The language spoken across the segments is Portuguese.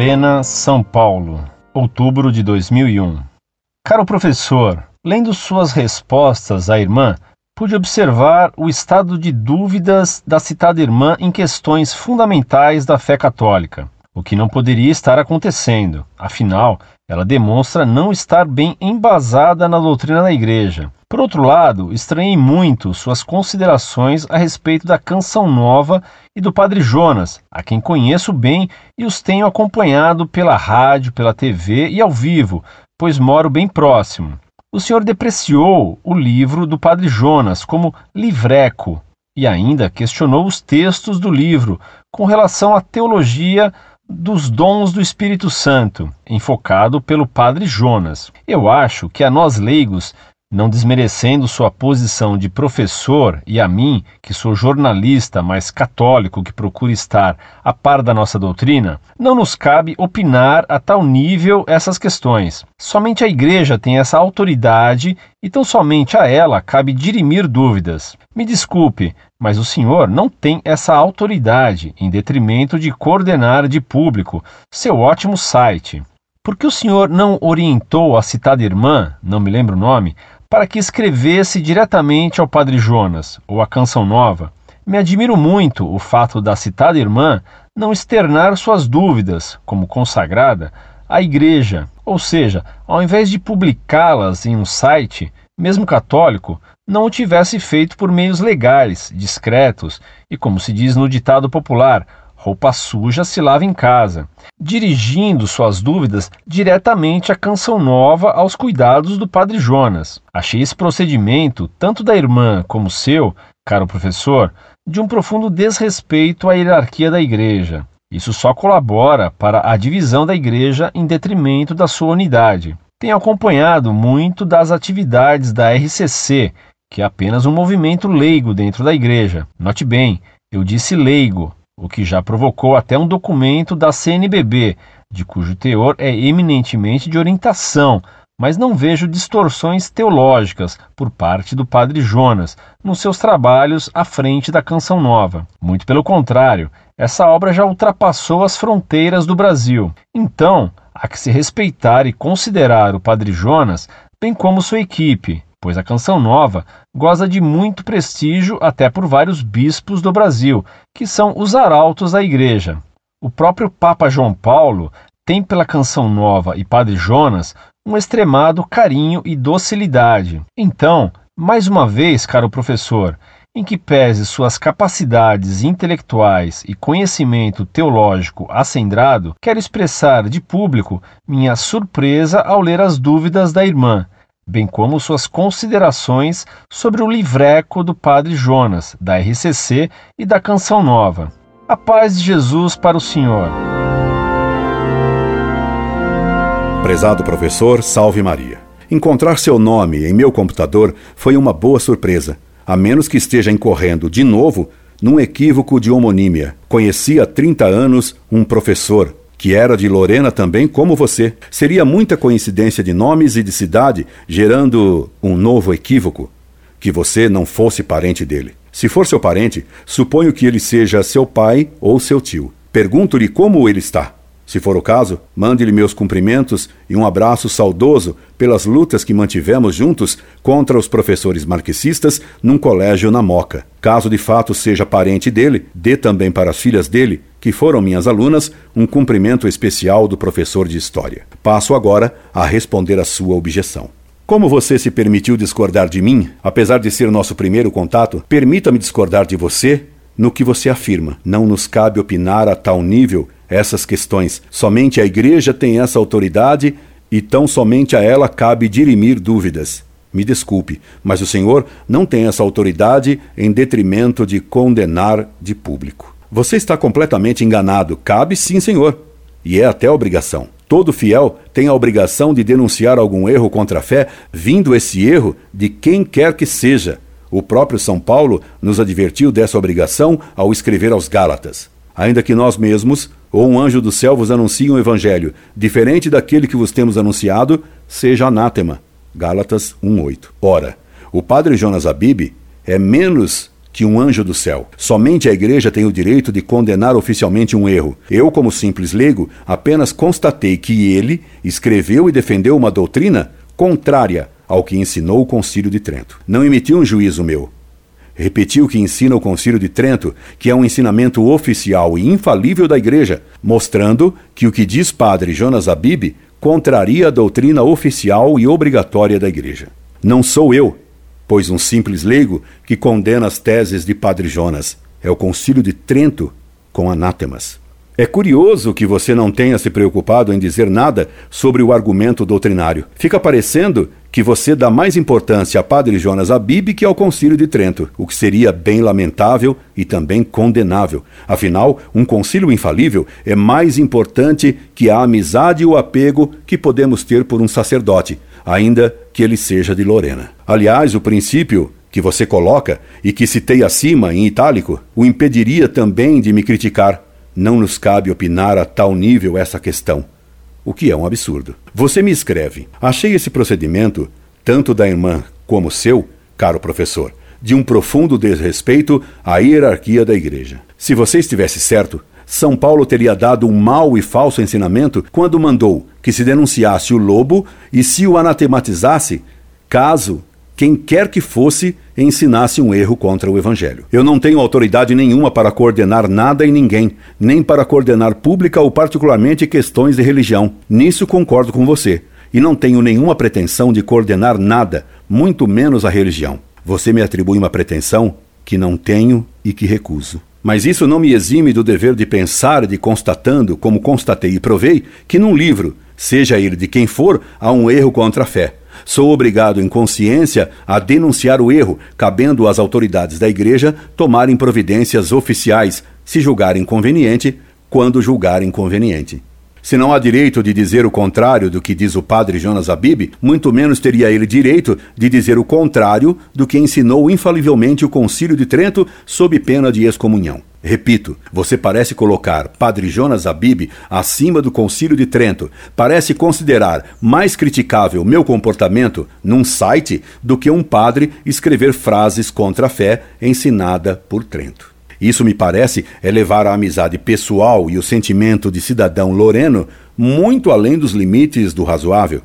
Lorena, São Paulo, outubro de 2001. Caro professor, lendo suas respostas à irmã, pude observar o estado de dúvidas da citada irmã em questões fundamentais da fé católica, o que não poderia estar acontecendo, afinal, ela demonstra não estar bem embasada na doutrina da Igreja. Por outro lado, estranhei muito suas considerações a respeito da Canção Nova e do Padre Jonas, a quem conheço bem e os tenho acompanhado pela rádio, pela TV e ao vivo, pois moro bem próximo o senhor depreciou o livro do Padre Jonas como livreco e ainda questionou os textos do livro com relação à teologia dos dons do Espírito Santo, enfocado pelo Padre Jonas. Eu acho que a nós leigos não desmerecendo sua posição de professor e a mim, que sou jornalista, mas católico que procura estar a par da nossa doutrina, não nos cabe opinar a tal nível essas questões. Somente a Igreja tem essa autoridade e tão somente a ela cabe dirimir dúvidas. Me desculpe, mas o senhor não tem essa autoridade em detrimento de coordenar de público seu ótimo site. Por que o senhor não orientou a citada irmã, não me lembro o nome, para que escrevesse diretamente ao Padre Jonas ou à Canção Nova. Me admiro muito o fato da citada irmã não externar suas dúvidas, como consagrada, à Igreja, ou seja, ao invés de publicá-las em um site, mesmo católico, não o tivesse feito por meios legais, discretos e, como se diz no ditado popular, roupa suja se lava em casa, dirigindo suas dúvidas diretamente à canção nova aos cuidados do padre Jonas. Achei esse procedimento, tanto da irmã como seu, caro professor, de um profundo desrespeito à hierarquia da igreja. Isso só colabora para a divisão da igreja em detrimento da sua unidade. Tenho acompanhado muito das atividades da RCC, que é apenas um movimento leigo dentro da igreja. Note bem, eu disse leigo, o que já provocou até um documento da CNBB, de cujo teor é eminentemente de orientação, mas não vejo distorções teológicas por parte do padre Jonas nos seus trabalhos à frente da Canção Nova. Muito pelo contrário, essa obra já ultrapassou as fronteiras do Brasil. Então, há que se respeitar e considerar o padre Jonas, bem como sua equipe, pois a Canção Nova goza de muito prestígio até por vários bispos do Brasil, que são os arautos da Igreja. O próprio Papa João Paulo tem pela Canção Nova e Padre Jonas um extremado carinho e docilidade. Então, mais uma vez, caro professor, em que pese suas capacidades intelectuais e conhecimento teológico acendrado, quero expressar de público minha surpresa ao ler as dúvidas da irmã bem como suas considerações sobre o livreco do Padre Jonas, da RCC e da Canção Nova. A paz de Jesus para o Senhor. Prezado professor, salve Maria. Encontrar seu nome em meu computador foi uma boa surpresa, a menos que esteja incorrendo de novo num equívoco de homonímia. Conheci há 30 anos um professor, que era de Lorena também, como você. Seria muita coincidência de nomes e de cidade, gerando um novo equívoco, que você não fosse parente dele. Se for seu parente, suponho que ele seja seu pai ou seu tio. Pergunto-lhe como ele está. Se for o caso, mande-lhe meus cumprimentos e um abraço saudoso pelas lutas que mantivemos juntos contra os professores marxistas num colégio na Moca. Caso de fato seja parente dele, dê também para as filhas dele, que foram minhas alunas, um cumprimento especial do professor de História. Passo agora a responder a sua objeção. Como você se permitiu discordar de mim, apesar de ser nosso primeiro contato, permita-me discordar de você no que você afirma. Não nos cabe opinar a tal nível essas questões. Somente a Igreja tem essa autoridade e tão somente a ela cabe dirimir dúvidas. Me desculpe, mas o Senhor não tem essa autoridade em detrimento de condenar de público. Você está completamente enganado. Cabe sim, Senhor. E é até obrigação. Todo fiel tem a obrigação de denunciar algum erro contra a fé, vindo esse erro de quem quer que seja. O próprio São Paulo nos advertiu dessa obrigação ao escrever aos Gálatas. Ainda que nós mesmos ou um anjo do céu vos anuncie um evangelho diferente daquele que vos temos anunciado, seja anátema. Gálatas 1:8. Ora, o padre Jonas Abib é menos que um anjo do céu. Somente a igreja tem o direito de condenar oficialmente um erro. Eu, como simples leigo, apenas constatei que ele escreveu e defendeu uma doutrina contrária ao que ensinou o Concílio de Trento. Não emitiu um juízo meu. Repetiu que ensina o Concílio de Trento, que é um ensinamento oficial e infalível da Igreja, mostrando que o que diz Padre Jonas Abib contraria a doutrina oficial e obrigatória da Igreja. Não sou eu, pois um simples leigo que condena as teses de Padre Jonas. É o Concílio de Trento com anátemas. É curioso que você não tenha se preocupado em dizer nada sobre o argumento doutrinário. Fica parecendo que você dá mais importância a Padre Jonas Abib que ao Concílio de Trento, o que seria bem lamentável e também condenável. Afinal, um concílio infalível é mais importante que a amizade e o apego que podemos ter por um sacerdote, ainda que ele seja de Lorena. Aliás, o princípio que você coloca e que citei acima em itálico o impediria também de me criticar. Não nos cabe opinar a tal nível essa questão, o que é um absurdo. Você me escreve: Achei esse procedimento, tanto da irmã como seu, caro professor, de um profundo desrespeito à hierarquia da igreja. Se você estivesse certo, são Paulo teria dado um mau e falso ensinamento quando mandou que se denunciasse o lobo e se o anatematizasse, caso quem quer que fosse ensinasse um erro contra o Evangelho. Eu não tenho autoridade nenhuma para coordenar nada e ninguém, nem para coordenar pública ou particularmente questões de religião. Nisso concordo com você. E não tenho nenhuma pretensão de coordenar nada, muito menos a religião. Você me atribui uma pretensão que não tenho e que recuso. Mas isso não me exime do dever de pensar e de constatando, como constatei e provei, que num livro, seja ele de quem for, há um erro contra a fé. Sou obrigado, em consciência, a denunciar o erro, cabendo às autoridades da Igreja tomarem providências oficiais, se julgarem conveniente, quando julgarem conveniente. Se não há direito de dizer o contrário do que diz o padre Jonas Abib, muito menos teria ele direito de dizer o contrário do que ensinou infalivelmente o Concílio de Trento sob pena de excomunhão. Repito, você parece colocar Padre Jonas Abib acima do Concílio de Trento, parece considerar mais criticável meu comportamento num site do que um padre escrever frases contra a fé ensinada por Trento. Isso me parece é levar a amizade pessoal e o sentimento de cidadão loreno muito além dos limites do razoável.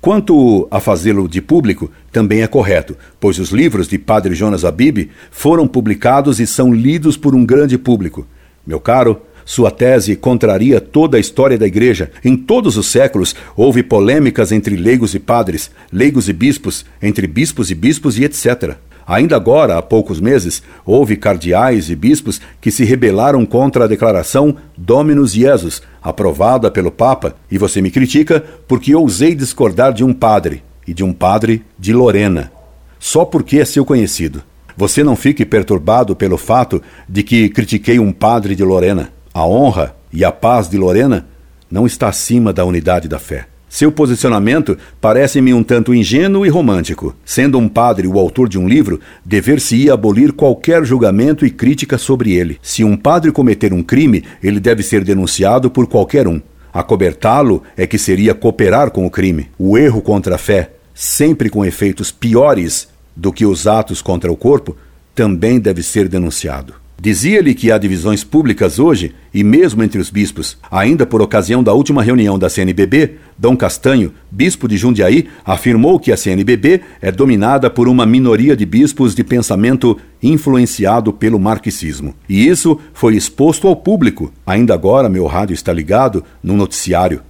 Quanto a fazê-lo de público, também é correto, pois os livros de Padre Jonas Abib foram publicados e são lidos por um grande público. Meu caro, sua tese contraria toda a história da Igreja. Em todos os séculos houve polêmicas entre leigos e padres, leigos e bispos, entre bispos e bispos e etc. Ainda agora, há poucos meses, houve cardeais e bispos que se rebelaram contra a declaração Dominus Jesus, aprovada pelo Papa, e você me critica porque ousei discordar de um padre, e de um padre de Lorena, só porque é seu conhecido. Você não fique perturbado pelo fato de que critiquei um padre de Lorena. A honra e a paz de Lorena não está acima da unidade da fé. Seu posicionamento parece-me um tanto ingênuo e romântico. Sendo um padre o autor de um livro, dever-se-ia abolir qualquer julgamento e crítica sobre ele. Se um padre cometer um crime, ele deve ser denunciado por qualquer um. Acobertá-lo é que seria cooperar com o crime. O erro contra a fé, sempre com efeitos piores do que os atos contra o corpo, também deve ser denunciado. Dizia-lhe que há divisões públicas hoje, e mesmo entre os bispos. Ainda por ocasião da última reunião da CNBB, Dom Castanho, bispo de Jundiaí, afirmou que a CNBB é dominada por uma minoria de bispos de pensamento influenciado pelo marxismo. E isso foi exposto ao público. Ainda agora, meu rádio está ligado no noticiário.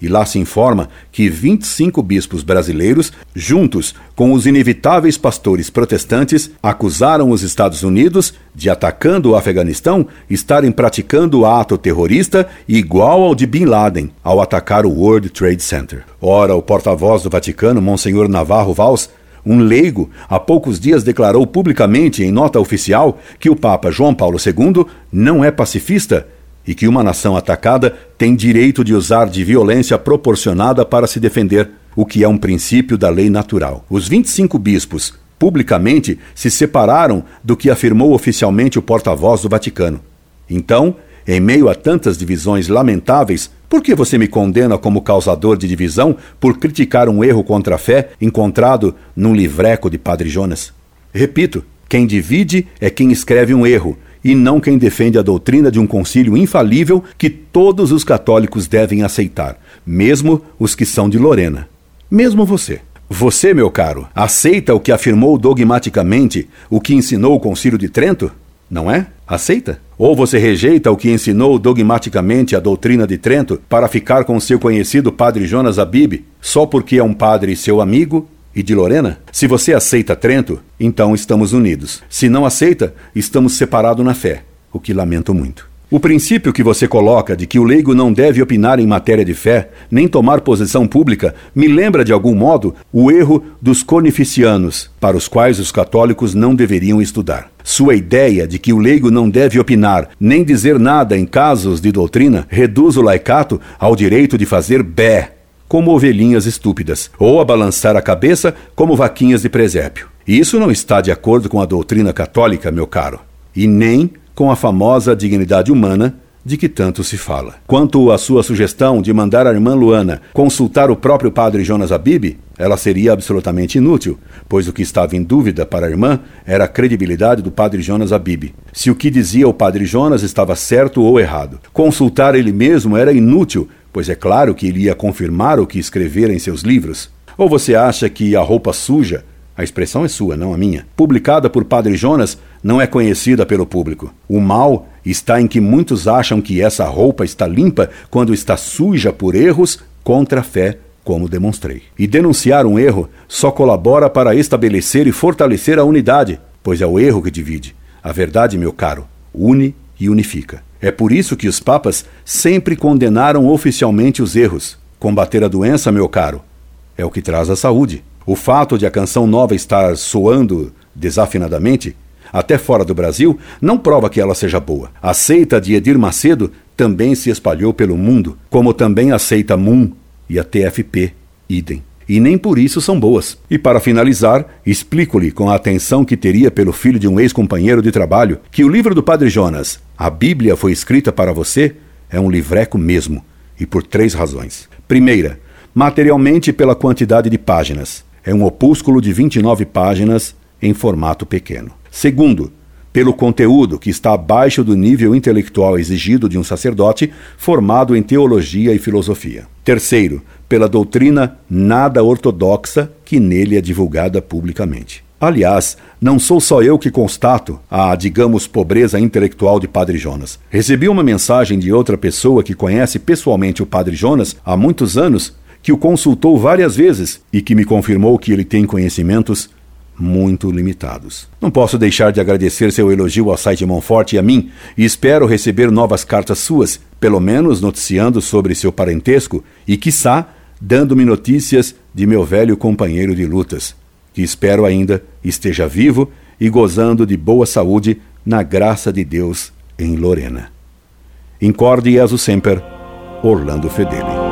E lá se informa que 25 bispos brasileiros, juntos com os inevitáveis pastores protestantes, acusaram os Estados Unidos de, atacando o Afeganistão, estarem praticando ato terrorista igual ao de Bin Laden ao atacar o World Trade Center. Ora, o porta-voz do Vaticano, Monsenhor Navarro Valls, um leigo, há poucos dias declarou publicamente em nota oficial que o Papa João Paulo II não é pacifista e que uma nação atacada tem direito de usar de violência proporcionada para se defender, o que é um princípio da lei natural. Os 25 bispos, publicamente, se separaram do que afirmou oficialmente o porta-voz do Vaticano. Então, em meio a tantas divisões lamentáveis, por que você me condena como causador de divisão por criticar um erro contra a fé encontrado num livreco de Padre Jonas? Repito, Quem divide é quem escreve um erro, e não quem defende a doutrina de um concílio infalível que todos os católicos devem aceitar, mesmo os que são de Lorena. Mesmo você. Você, meu caro, aceita o que afirmou dogmaticamente o que ensinou o Concílio de Trento? Não é? Aceita? Ou você rejeita o que ensinou dogmaticamente a doutrina de Trento para ficar com seu conhecido padre Jonas Abib, só porque é um padre seu amigo e de Lorena? Se você aceita Trento, então estamos unidos. Se não aceita, estamos separados na fé, o que lamento muito. O princípio que você coloca de que o leigo não deve opinar em matéria de fé, nem tomar posição pública, me lembra de algum modo o erro dos cornificianos, para os quais os católicos não deveriam estudar. Sua ideia de que o leigo não deve opinar, nem dizer nada em casos de doutrina, reduz o laicato ao direito de fazer bé, como ovelhinhas estúpidas, ou a balançar a cabeça como vaquinhas de presépio. Isso não está de acordo com a doutrina católica, meu caro, e nem com a famosa dignidade humana de que tanto se fala. Quanto à sua sugestão de mandar a irmã Luana consultar o próprio padre Jonas Abib, ela seria absolutamente inútil, pois o que estava em dúvida para a irmã era a credibilidade do padre Jonas Abib. Se o que dizia o padre Jonas estava certo ou errado. Consultar ele mesmo era inútil, pois é claro que ele ia confirmar o que escrevera em seus livros. Ou você acha que a roupa suja a expressão é sua, não a minha. Publicada por Padre Jonas, não é conhecida pelo público. O mal está em que muitos acham que essa roupa está limpa quando está suja por erros contra a fé, como demonstrei. E denunciar um erro só colabora para estabelecer e fortalecer a unidade, pois é o erro que divide. A verdade, meu caro, une e unifica. É por isso que os papas sempre condenaram oficialmente os erros. Combater a doença, meu caro, é o que traz a saúde. O fato de a canção nova estar soando desafinadamente, até fora do Brasil, não prova que ela seja boa. A seita de Edir Macedo também se espalhou pelo mundo, como também a seita Moon e a TFP, idem. E nem por isso são boas. E para finalizar, explico-lhe com a atenção que teria pelo filho de um ex-companheiro de trabalho que o livro do Padre Jonas, A Bíblia foi escrita para você, é um livreco mesmo, e por três razões. Primeira, materialmente pela quantidade de páginas é um opúsculo de 29 páginas em formato pequeno. Segundo, pelo conteúdo que está abaixo do nível intelectual exigido de um sacerdote formado em teologia e filosofia. Terceiro, pela doutrina nada ortodoxa que nele é divulgada publicamente. Aliás, não sou só eu que constato a, digamos, pobreza intelectual de Padre Jonas. Recebi uma mensagem de outra pessoa que conhece pessoalmente o Padre Jonas há muitos anos que o consultou várias vezes e que me confirmou que ele tem conhecimentos muito limitados. Não posso deixar de agradecer seu elogio ao site Monforte e a mim, e espero receber novas cartas suas, pelo menos noticiando sobre seu parentesco e, quiçá, dando-me notícias de meu velho companheiro de lutas, que espero ainda esteja vivo e gozando de boa saúde na graça de Deus em Lorena. Incorde Jesus Semper, Orlando Fedeli.